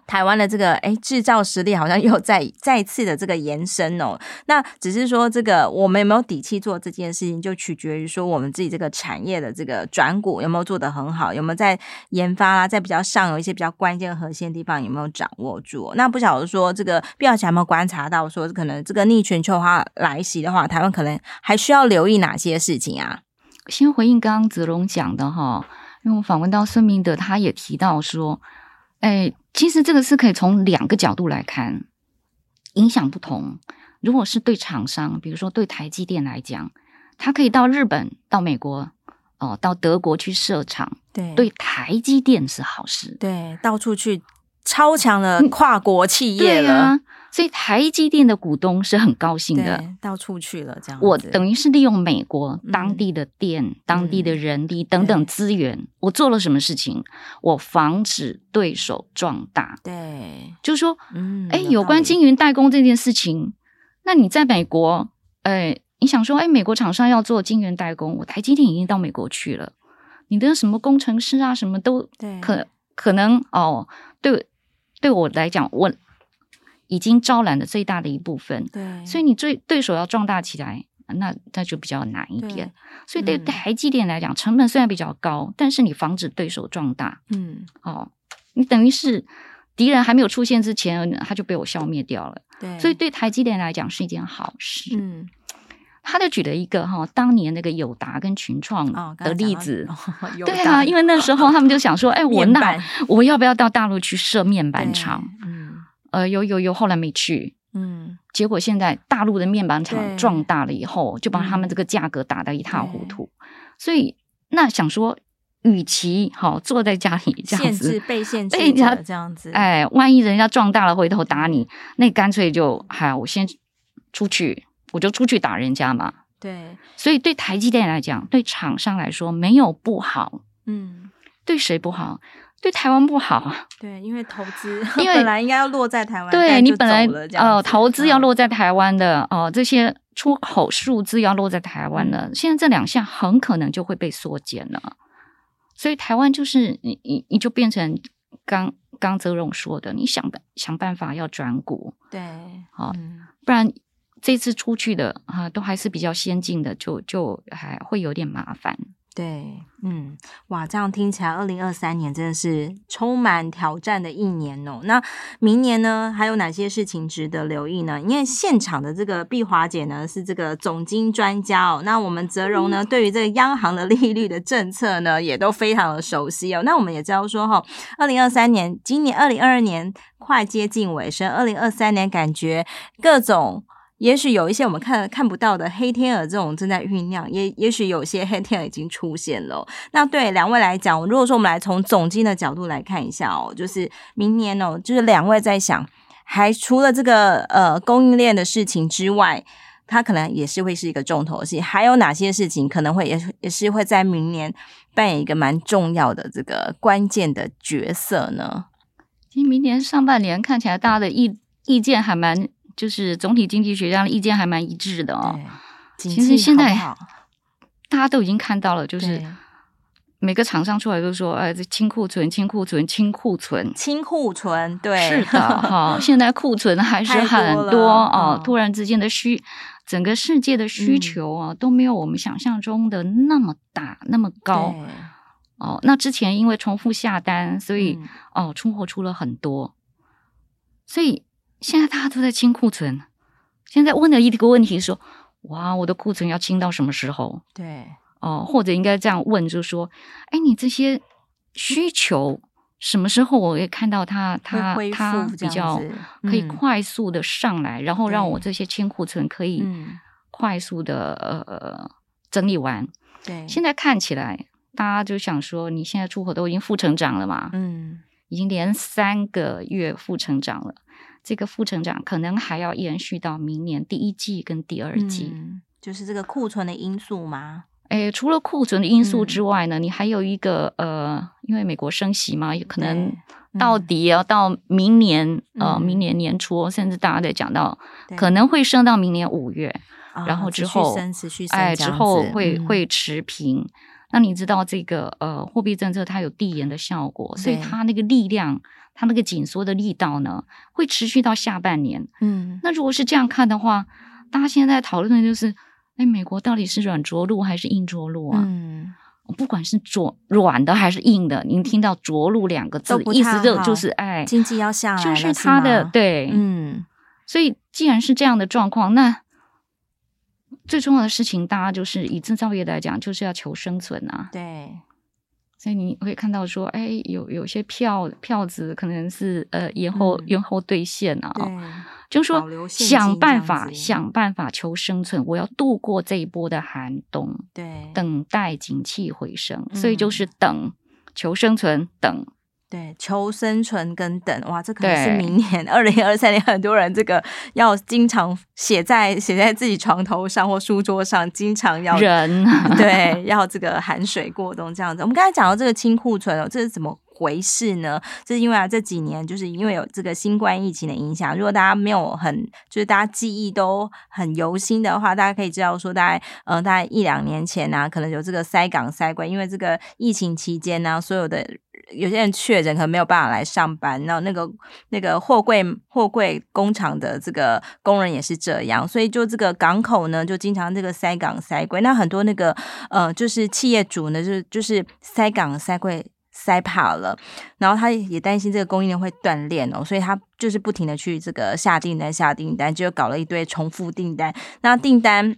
A: 台湾的这个哎制造实力好像又再再次的这个延伸哦，(laughs) 那只是说这个我们有没有底气做这件事情，就取决于说我们自己这个产业的这个转股有没有做得很好，有没有在研发啊，在比较上游一些比较关键核心的地方有没有掌握住。那不晓得说这个碧瑶姐有没有观察到说可能这个逆全球化来袭的话，台湾可能还需要留意哪些事情啊？
B: 先回应刚刚子龙讲的哈，因为我访问到孙明德，他也提到说，哎。其实这个是可以从两个角度来看，影响不同。如果是对厂商，比如说对台积电来讲，它可以到日本、到美国、哦，到德国去设厂，对，对台积电是好事。
A: 对，到处去超强的跨国企业了。
B: 啊、所以台积电的股东是很高兴的，
A: 到处去了这样。
B: 我等于是利用美国当地的电、嗯、当地的人力等等资源，嗯、我做了什么事情？我防止对手壮大。
A: 对，
B: 就是说，嗯，哎，有关晶圆代工这件事情，那你在美国，哎，你想说，哎，美国厂商要做晶圆代工，我台积电已经到美国去了，你的什么工程师啊，什么都可可能哦，对。对我来讲，我已经招揽了最大的一部分，
A: 对，
B: 所以你最对手要壮大起来，那那就比较难一点。所以对台积电来讲，嗯，成本虽然比较高，但是你防止对手壮大，
A: 嗯，
B: 哦，你等于是敌人还没有出现之前，他就被我消灭掉了。
A: 对，
B: 所以对台积电来讲是一件好事。
A: 嗯。
B: 他就举了一个哈，当年那个友达跟群创的例子，(laughs) 对啊，因为那时候他们就想说，哎，我那我要不要到大陆去设面板厂？
A: 嗯，
B: 呃，有有有，后来没去，
A: 嗯，
B: 结果现在大陆的面板厂壮大了以后，就把他们这个价格打得一塌糊涂，所以那想说，与其好坐在家里这样子
A: 被限制被人家这样子，
B: 哎，万一人家壮大了回头打你，那干脆就嗨，我先出去。我就出去打人家嘛，
A: 对，
B: 所以对台积电来讲，对厂商来说没有不好，
A: 嗯，
B: 对谁不好？对台湾不好，
A: 对，因为投资，
B: 因 (laughs) 为
A: 本来应该要落在台湾，
B: 对你本来呃投资要落在台湾的哦、这些出口数字要落在台湾的，嗯、现在这两项很可能就会被缩减了，所以台湾就是你你你就变成刚刚泽荣说的，你想办想办法要转股，
A: 对，
B: 好、
A: 嗯，
B: 不然。这次出去的啊，都还是比较先进的，就就还会有点麻烦。
A: 对，嗯，哇，这样听起来，二零二三年真的是充满挑战的一年哦。那明年呢，还有哪些事情值得留意呢？因为现场的这个碧华姐呢是这个总经专家哦，那我们泽荣呢，对于这个央行的利率的政策呢，也都非常的熟悉哦。那我们也知道说哈，二零二三年，今年二零二二年快接近尾声，二零二三年感觉各种。也许有一些我们看看不到的黑天鹅，这种正在酝酿；也也许有些黑天鹅已经出现了。那对两位来讲，如果说我们来从总经的角度来看一下哦，就是明年哦，就是两位在想，还除了这个呃供应链的事情之外，它可能也是会是一个重头戏。还有哪些事情可能会也也是会在明年扮演一个蛮重要的这个关键的角色呢？
B: 其实明年上半年看起来，大家的意意见还蛮。就是总体经济学家的意见还蛮一致的哦。其实现在 (laughs) 大家都已经看到了，就是每个厂商出来都说：“哎，这清库存，清库存，清库存，
A: 清库存。”对，
B: 是的 (laughs) 哈。现在库存还是很多，多哦。突然之间的需，整个世界的需求啊、嗯、都没有我们想象中的那么大，那么高。哦，那之前因为重复下单，所以、嗯、哦出货出了很多，所以。现在大家都在清库存，现在问的一个问题说：哇，我的库存要清到什么时候？
A: 对，
B: 哦，或者应该这样问，就是说：哎，你这些需求什么时候我会看到它，它它比较可以快速的上来，嗯、然后让我这些清库存可以快速的呃整理完。
A: 对，
B: 现在看起来大家就想说，你现在出口都已经负成长了嘛？
A: 嗯，
B: 已经连三个月负成长了。这个负成长可能还要延续到明年第一季跟第二季，
A: 嗯、就是这个库存的因素吗？
B: 诶，除了库存的因素之外呢，嗯、你还有一个呃，因为美国升息嘛，有可能到底要到明年、嗯、呃，明年年初，甚至大家在讲到可能会升到明年五月，然后之后哎之后会、嗯、会持平。那你知道这个呃货币政策它有递延的效果，所以它那个力量。它那个紧缩的力道呢，会持续到下半年。
A: 嗯，
B: 那如果是这样看的话，大家现在在讨论的就是，哎，美国到底是软着陆还是硬着陆啊？
A: 嗯，
B: 不管是着软的还是硬的，您听到“着陆”两个字，意思就就是哎，
A: 经济要下来，
B: 就是它的
A: 是
B: 对，
A: 嗯。
B: 所以既然是这样的状况，那最重要的事情，大家就是以制造业来讲，就是要求生存啊。
A: 对。
B: 所以你会看到说，哎，有有些票票子可能是呃延后、嗯、延后兑现啊，就是说想办法想办法求生存，我要度过这一波的寒冬，
A: 对，
B: 等待景气回升，所以就是等求生存，等
A: 对，求生存跟等，哇，这可能是明年二零二三年很多人这个要经常写在写在自己床头上或书桌上，经常要
B: 人
A: 对要这个含水过冬这样子。我们刚才讲到这个清库存哦，这是怎么回事呢？这是因为啊，这几年就是因为有这个新冠疫情的影响。如果大家没有很，就是大家记忆都很犹新的话，大家可以知道说，大概呃，大概一两年前呢、啊，可能有这个塞港塞柜，因为这个疫情期间呢、所有的有些人确诊，可能没有办法来上班。然后那个那个货柜货柜工厂的这个工人也是这样，所以就这个港口呢，就经常这个塞港塞柜。那很多那个呃，就是企业主呢，就就是塞港塞柜。塞怕了，然后他也担心这个供应链会断裂哦，所以他就是不停的去这个下订单、下订单，就搞了一堆重复订单，那订单。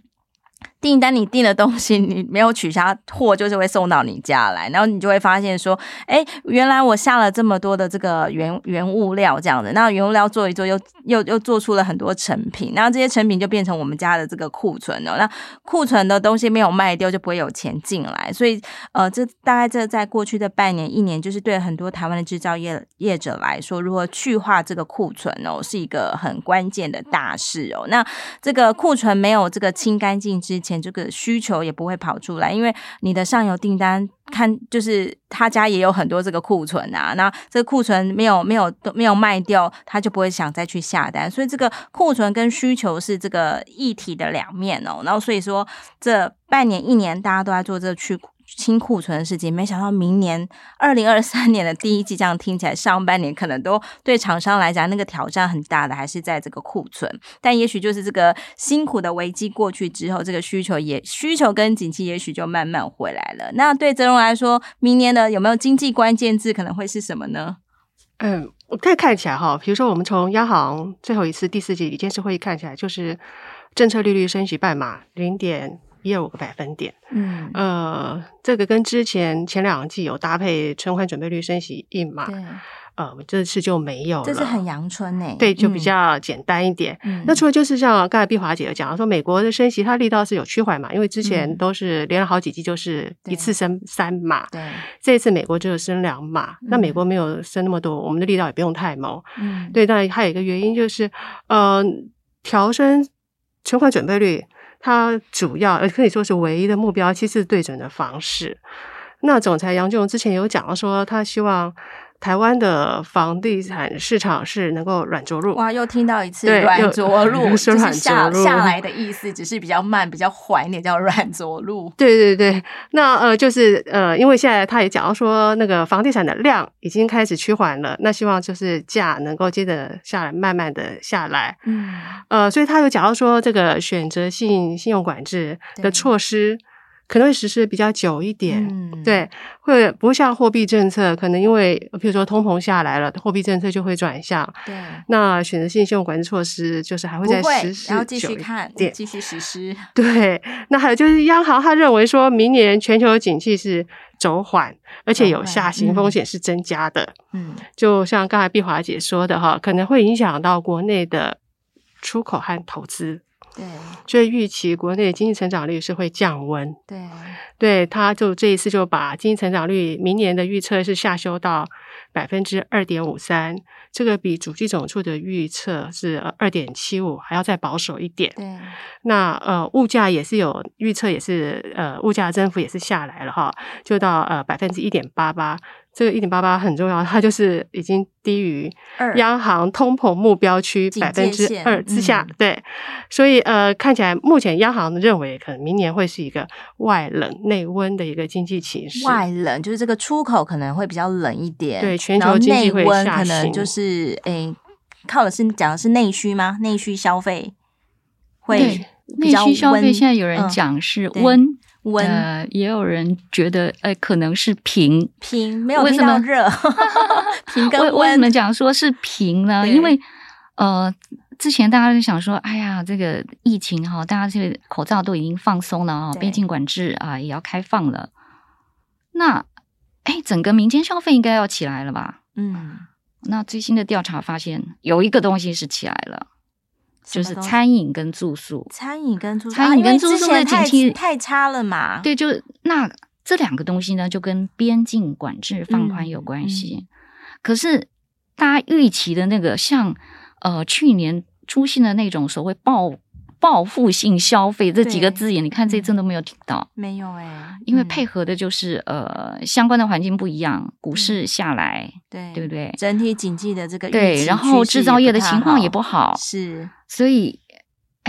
A: 订单你订的东西，你没有取消货，就是会送到你家来，然后你就会发现说，哎，原来我下了这么多的这个原原物料这样的，那原物料做一做又，又又做出了很多成品，然后这些成品就变成我们家的这个库存了。那库存的东西没有卖掉，就不会有钱进来，所以呃，这大概这在过去的半年一年，就是对很多台湾的制造业业者来说，如何去化这个库存哦，是一个很关键的大事哦。那这个库存没有这个清干净之前，这个需求也不会跑出来，因为你的上游订单看就是他家也有很多这个库存啊，那这个库存没有没有都没有卖掉，他就不会想再去下单，所以这个库存跟需求是这个一体的两面哦，然后所以说这半年一年大家都在做这个去。清库存的事情，没想到明年二零二三年的第一季，这样听起来上半年可能都对厂商来讲那个挑战很大的，还是在这个库存。但也许就是这个辛苦的危机过去之后，这个需求也需求跟景气也许就慢慢回来了。那对泽荣来说，明年的有没有经济关键字可能会是什么呢？
C: 嗯，我可以看起来哈，比如说我们从央行最后一次第四季理监事会议看起来，就是政策利率升息半码零点。一二五个百分点，嗯，呃，这个跟之前前两季有搭配存款准备率升息一码，对，呃，这次就没有了，
A: 这是很阳春诶，
C: 对，就比较简单一点。嗯，那除了就是像刚才碧华姐有讲说，美国的升息它力道是有趋缓嘛，因为之前都是连了好几季就是一次升三码，对，这一次美国只有升两码，那美国没有升那么多，我们的力道也不用太猛，嗯，对，但还有一个原因就是，呃，调升存款准备率。他主要呃可以说是唯一的目标，其实对准的房市。那总裁杨俊荣之前有讲说，他希望。台湾的房地产市场是能够软着陆。
A: 哇，又听到一次 (laughs) 软着陆，就是下下来的意思，只是比较慢、比较缓一点，叫软着陆。
C: 对对对，那呃，就是呃，因为现在他也讲到说，那个房地产的量已经开始趋缓了，那希望就是价能够接着下来，慢慢的下来。嗯，呃，所以他有讲到说，这个选择性信用管制的措施。可能会实施比较久一点，嗯、对，会不像货币政策，可能因为比如说通膨下来了，货币政策就会转向。对，那选择性信用管制措施就是还会再实施，
A: 然后继续看，继续实施。
C: 对，那还有就是央行他认为说明年全球景气是走缓，而且有下行风险是增加的。嗯，就像刚才碧华姐说的哈，可能会影响到国内的出口和投资。对，所以预期国内经济成长率是会降温。对，对，他就这一次就把经济成长率明年的预测是下修到百分之二点五三，这个比主计总处的预测是二点七五还要再保守一点。对，那呃物价也是有预测，也是呃物价增幅也是下来了哈，就到呃百分之一点八八。这个一点八八很重要，它就是已经低于央行通膨目标区百分之二之下。嗯、对，所以呃，看起来目前央行认为可能明年会是一个外冷内温的一个经济形势。
A: 外冷就是这个出口可能会比较冷一点，
C: 对，全球经济会下行。内温可能
A: 就是诶，靠的是讲的是内需吗？内需消费会
B: 内需消费现在有人讲是温。呃，也有人觉得，哎、呃，可能是平
A: 平，没有听到热。(laughs) 平跟温，
B: 为什么讲说是平呢？因为呃，之前大家就想说，哎呀，这个疫情哈，大家这个口罩都已经放松了啊，边境管制啊也要开放了。那哎，整个民间消费应该要起来了吧？嗯，那最新的调查发现，有一个东西是起来了。就是餐饮跟住宿，
A: 餐饮跟住宿，
B: 餐饮跟住宿的景气
A: 太差了嘛？
B: 对，就那这两个东西呢，就跟边境管制放宽有关系。嗯嗯、可是大家预期的那个像呃去年出现的那种所谓报。报复性消费这几个字眼，你看这一阵都没有听到，
A: 没有哎、欸，
B: 因为配合的就是、嗯、呃相关的环境不一样，股市下来，
A: 对
B: 对不对？
A: 整体经济的这个
B: 对，然后制造业的情况也不好，
A: 是，
B: 所以。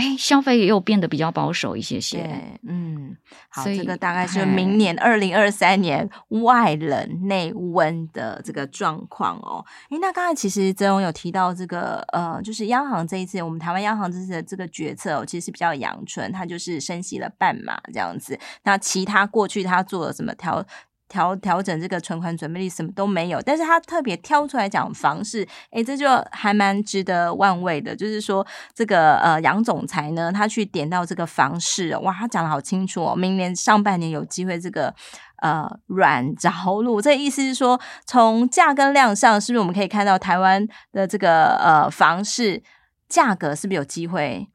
B: 哎，消费也有变得比较保守一些些。
A: 对，嗯，好，这个大概是明年二零二三年外冷内温的这个状况哦。哎，那刚才其实泽荣有提到这个，呃，就是央行这一次，我们台湾央行这次的这个决策哦，其实是比较阳春，它就是升息了半码这样子。那其他过去他做了什么调？调调整这个存款准备率什么都没有，但是他特别挑出来讲房市，诶，这就还蛮值得玩味的。就是说，这个呃杨总裁呢，他去点到这个房市，哇，他讲得好清楚哦，明年上半年有机会这个呃软着陆。这意思是说，从价跟量上，是不是我们可以看到台湾的这个呃房市价格是不是有机会？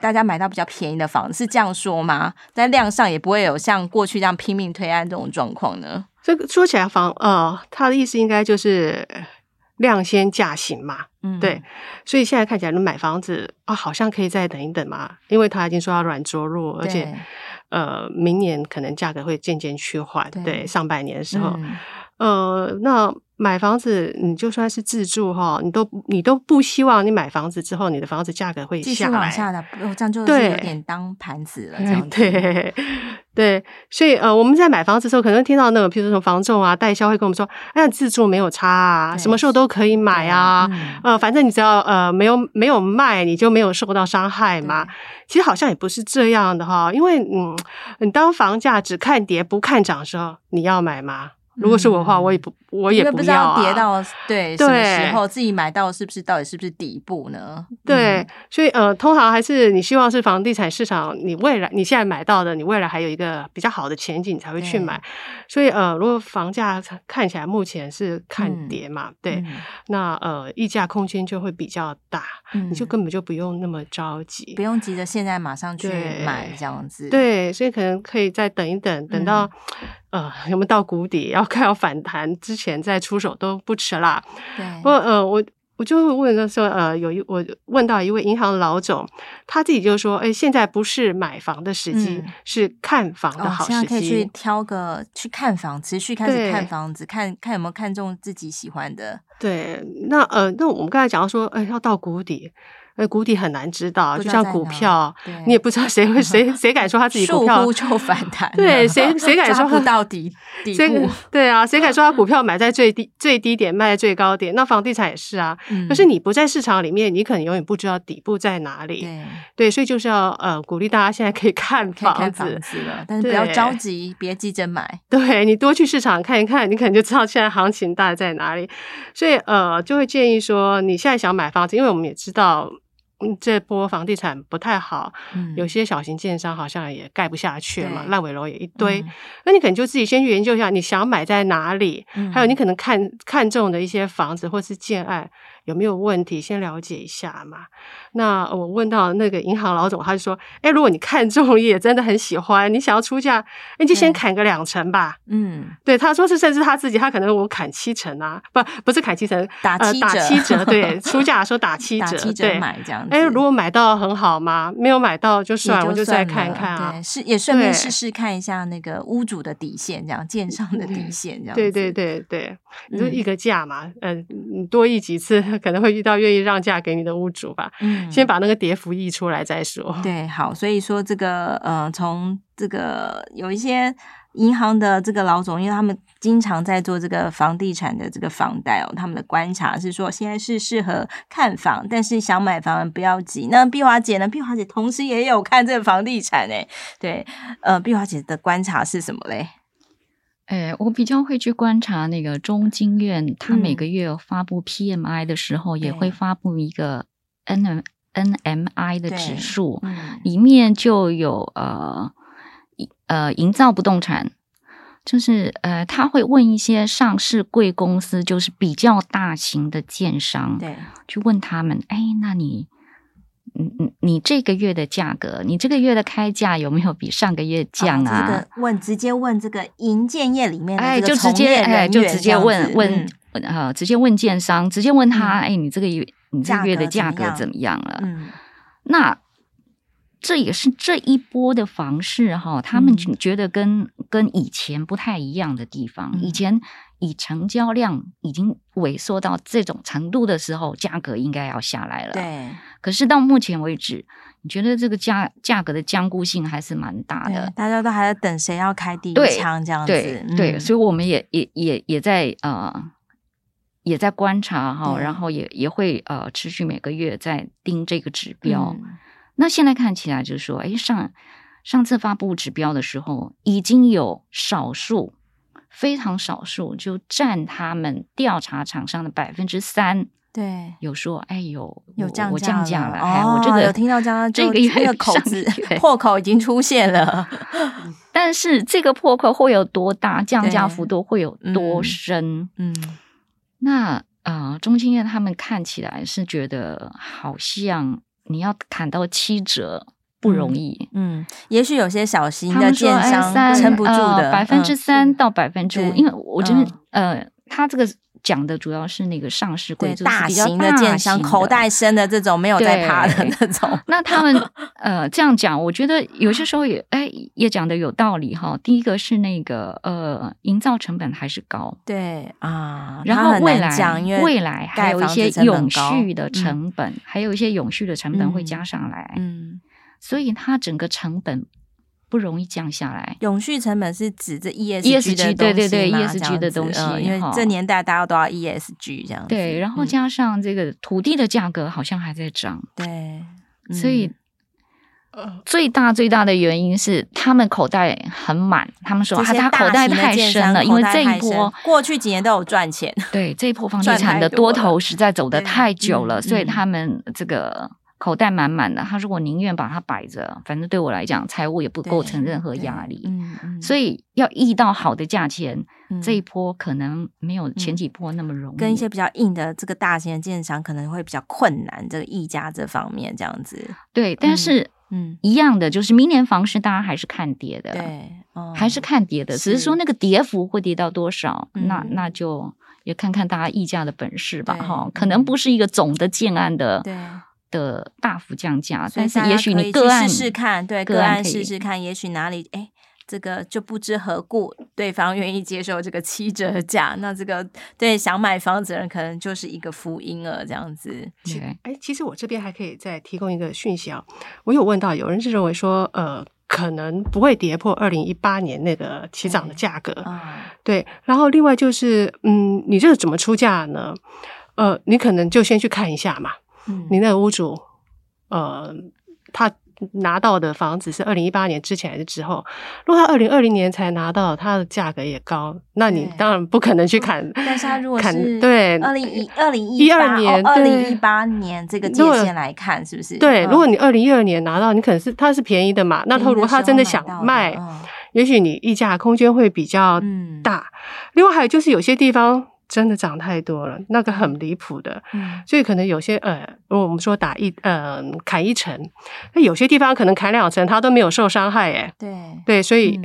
A: 大家买到比较便宜的房子是这样说吗？在量上也不会有像过去这样拼命推案这种状况呢？
C: 这个说起来房，房呃，他的意思应该就是量先价行嘛。嗯，对。所以现在看起来，你买房子啊、哦，好像可以再等一等嘛，因为他已经说要软着陆，而且呃，明年可能价格会渐渐趋缓。对，对，上半年的时候，嗯、呃，那。买房子，你就算是自住哈，你都你都不希望你买房子之后，你的房子价格会下来，
A: 往下的，这样就是有点当盘子了。这样
C: 对对，对，所以呃，我们在买房子的时候，可能听到那个，譬如说房仲啊、代销会跟我们说：“哎呀，自住没有差啊，什么时候都可以买啊，嗯、呃，反正你只要呃没有没有卖，你就没有受到伤害嘛。”其实好像也不是这样的哈，因为嗯，你当房价只看跌不看涨的时候，你要买吗？如果是我的话，我也不，我也不要、啊、
A: 不知道跌到 (laughs) 对什么时候，自己买到是不是到底是不是底部呢？
C: 对，所以呃，通常还是你希望是房地产市场，你未来你现在买到的，你未来还有一个比较好的前景，才会去买。所以呃，如果房价看起来目前是看跌嘛，嗯、对，嗯、那呃，溢价空间就会比较大，嗯、你就根本就不用那么着急，
A: 不用急着现在马上去买这样子。
C: 对，所以可能可以再等一等，等到。嗯呃，有没有到谷底？要快要反弹之前再出手都不迟啦。
A: 对，
C: 不过呃，我我就问说，呃，有一我问到一位银行老总，他自己就说，哎，现在不是买房的时机，嗯、是看房的好时机。
A: 现在可以去挑个去看房，持续开始看房子，看看有没有看中自己喜欢的。
C: 对，那呃，那我们刚才讲到说，哎，要到谷底。那谷底很难知道，就像股票，你也不知道谁会 (laughs) 谁谁敢说他自己股票
A: 就反弹？
C: 对，谁 (laughs) 谁敢说
A: 不到底 (laughs) 底部？
C: 对啊，谁敢说他股票买在最低最低点，卖在最高点？那房地产也是啊。可是你不在市场里面，你可能永远不知道底部在哪里。对对，所以就是要呃鼓励大家现在可以看房子
A: 了，但是不要着急，别急着买。
C: 对，你多去市场看一看，你可能就知道现在行情大概在哪里。所以呃，就会建议说，你现在想买房子，因为我们也知道。嗯，这波房地产不太好，嗯、有些小型建商好像也盖不下去了嘛，烂尾楼也一堆。嗯、那你可能就自己先去研究一下，你想买在哪里，嗯、还有你可能看看中的一些房子或是建案。有没有问题？先了解一下嘛。那我问到那个银行老总，他就说：“哎，如果你看中也真的很喜欢，你想要出价，你就先砍个两成吧。”嗯，对，他说是，甚至他自己，他可能我砍七成啊，不，不是砍七成，
A: 打七折，
C: 呃、打七折，对，(laughs) 出价说打七折，打
A: 七折买这样子。
C: 哎，如果买到很好吗？没有买到就算，就算我就再看看
A: 是也顺便试试看一下那个屋主的底线，这样建商的底线这样。
C: 对对对对，你就一个价嘛，嗯、呃，你多议几次可能会遇到愿意让价给你的屋主吧。嗯，先把那个跌幅溢出来再说。
A: 对，好，所以说这个呃，从这个有一些银行的这个老总，因为他们经常在做这个房地产的这个房贷哦，他们的观察是说，现在是适合看房，但是想买房不要急。那碧华姐呢？碧华姐同时也有看这个房地产诶，对，呃，碧华姐的观察是什么嘞？
B: 哎，我比较会去观察那个中经院，他每个月发布 PMI 的时候，也会发布一个 N NMI 的指数，嗯、里面就有呃呃营造不动产，就是呃他会问一些上市贵公司，就是比较大型的建商，对，去问他们，哎，那你。嗯嗯，你这个月的价格，你这个月的开价有没有比上个月降啊？
A: 这个问直接问这个银建业里面的，
B: 哎，就直接哎，就直接问问呃直接问建商，直接问他，哎、
A: 嗯，
B: 你这个月你这个月的价格怎么样了？
A: 嗯，
B: 那。这也是这一波的房市哈，他们觉得跟、嗯、跟以前不太一样的地方。嗯、以前以成交量已经萎缩到这种程度的时候，价格应该要下来了。
A: 对。
B: 可是到目前为止，你觉得这个价价格的僵固性还是蛮大的。
A: 大家都还在等谁要开第一枪这样子。
B: 对对、嗯、对，所以我们也也也也在呃也在观察哈，然后也也会呃持续每个月在盯这个指标。嗯那现在看起来就是说，哎，上上次发布指标的时候，已经有少数非常少数就占他们调查厂商的百分之三，
A: 对，
B: 有说，哎，有
A: 有降
B: 我降价了，
A: 哦，
B: 哎，我这个
A: 有听到这样，
B: 这个
A: 这个 (laughs) 口子 (laughs) 破口已经出现了，(laughs)
B: 但是这个破口会有多大，降价幅度会有多深？
A: 嗯，
B: 那啊，呃，中青院他们看起来是觉得好像。你要砍到七折不容易，
A: 嗯，嗯，也许有些小型的建商撑不住的，
B: 百分之三到百分之五，因为我觉得，
A: 嗯、
B: 呃，他这个。讲的主要是那个上市贵族
A: 大型的建商，口袋深的这种没有在爬的那种。
B: 那他们 (laughs) 呃这样讲，我觉得有些时候也哎也讲的有道理哈。第一个是那个呃营造成本还是高，
A: 对啊。
B: 然后未来
A: 讲
B: 未来还有一些永续的成本，还有一些永续的成本会加上来，
A: 嗯，
B: 所以它整个成本。不容易降下来。
A: 永续成本是指这 ESG 的东西，对对对
B: ，ESG 的东西，
A: 嗯，因为这年代大家都要 ESG 这样子。
B: 对，然后加上这个土地的价格好像还在涨，
A: 对，嗯，
B: 所以最大最大的原因是他们口袋很满，他们说啊，他口袋太深了，因为这一波
A: 过去几年都有赚钱，
B: 对，这一波房地产的多头实在走得太久了，所以他们这个。口袋满满的，他说我宁愿把它摆着，反正对我来讲，财务也不构成任何压力。
A: 嗯嗯，
B: 所以要议到好的价钱，嗯，这一波可能没有前几波那么容易。
A: 跟一些比较硬的这个大型的建商可能会比较困难，这个议价这方面这样子。
B: 对，但是嗯，一样的，就是明年房市大家还是看跌的，
A: 对，嗯，
B: 还是看跌的，只是说那个跌幅会跌到多少，
A: 嗯，
B: 那那就也看看大家议价的本事吧，哈，可能不是一个总的建案的，
A: 对。
B: 的大幅降价，但是也许你个案
A: 试试看，对个案试试看，也许哪里哎，这个就不知何故对方愿意接受这个七折价，那这个对想买房子的人可能就是一个福音了，这样子。
C: 对，哎，其实我这边还可以再提供一个讯息啊，我有问到有人是认为说，呃，可能不会跌破二零一八年那个起涨的价格，
A: 嗯，
C: 对。然后另外就是，嗯，你这个怎么出价呢？呃，你可能就先去看一下嘛。你那个屋主，呃，他拿到的房子是二零一八年之前还是之后？如果他二零二零年才拿到，他的价格也高，那你当然不可能去砍。
A: 但是他如果是
C: 对
A: 二零一二零一二年二零一八年这个界限来看，是不是？
C: 对，如果你二零一二年拿到，你可能是他是便宜的嘛？那他如果他真的想卖，也许你溢价空间会比较大。另外还有就是有些地方。真的涨太多了，那个很离谱的，
A: 嗯，
C: 所以可能有些呃，我们说打一呃砍一层，那有些地方可能砍两层，它都没有受伤害，哎，
A: 对。
C: 对，所以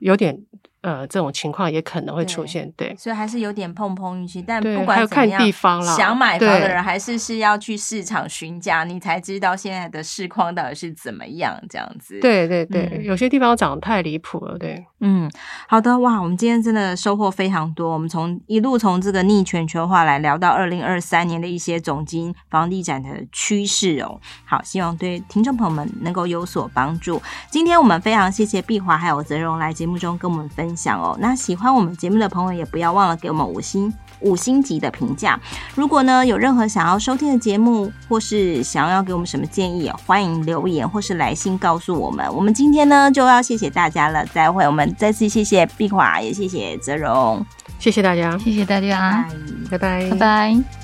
C: 有点。呃，这种情况也可能会出现，对，对，
A: 所以还是有点碰碰运气。但不管
C: 还有看地方啦，
A: 想买房的人还是是要去市场询价，你才知道现在的市况到底是怎么样，这样子。
C: 对对对，嗯、有些地方涨太离谱了，对。
A: 嗯，好的，哇，我们今天真的收获非常多。我们从一路从这个逆全球化来聊到二零二三年的一些总经房地产的趋势哦。好，希望对听众朋友们能够有所帮助。今天我们非常谢谢碧华还有泽荣来节目中跟我们分享。想哦，那喜欢我们节目的朋友也不要忘了给我们五星五星级的评价。如果呢有任何想要收听的节目，或是想要给我们什么建议，欢迎留言或是来信告诉我们。我们今天呢就要谢谢大家了，再会。我们再次谢谢碧华，也谢谢泽荣，
C: 谢谢大家，
B: 谢谢大家，
C: 拜拜，
B: 拜拜。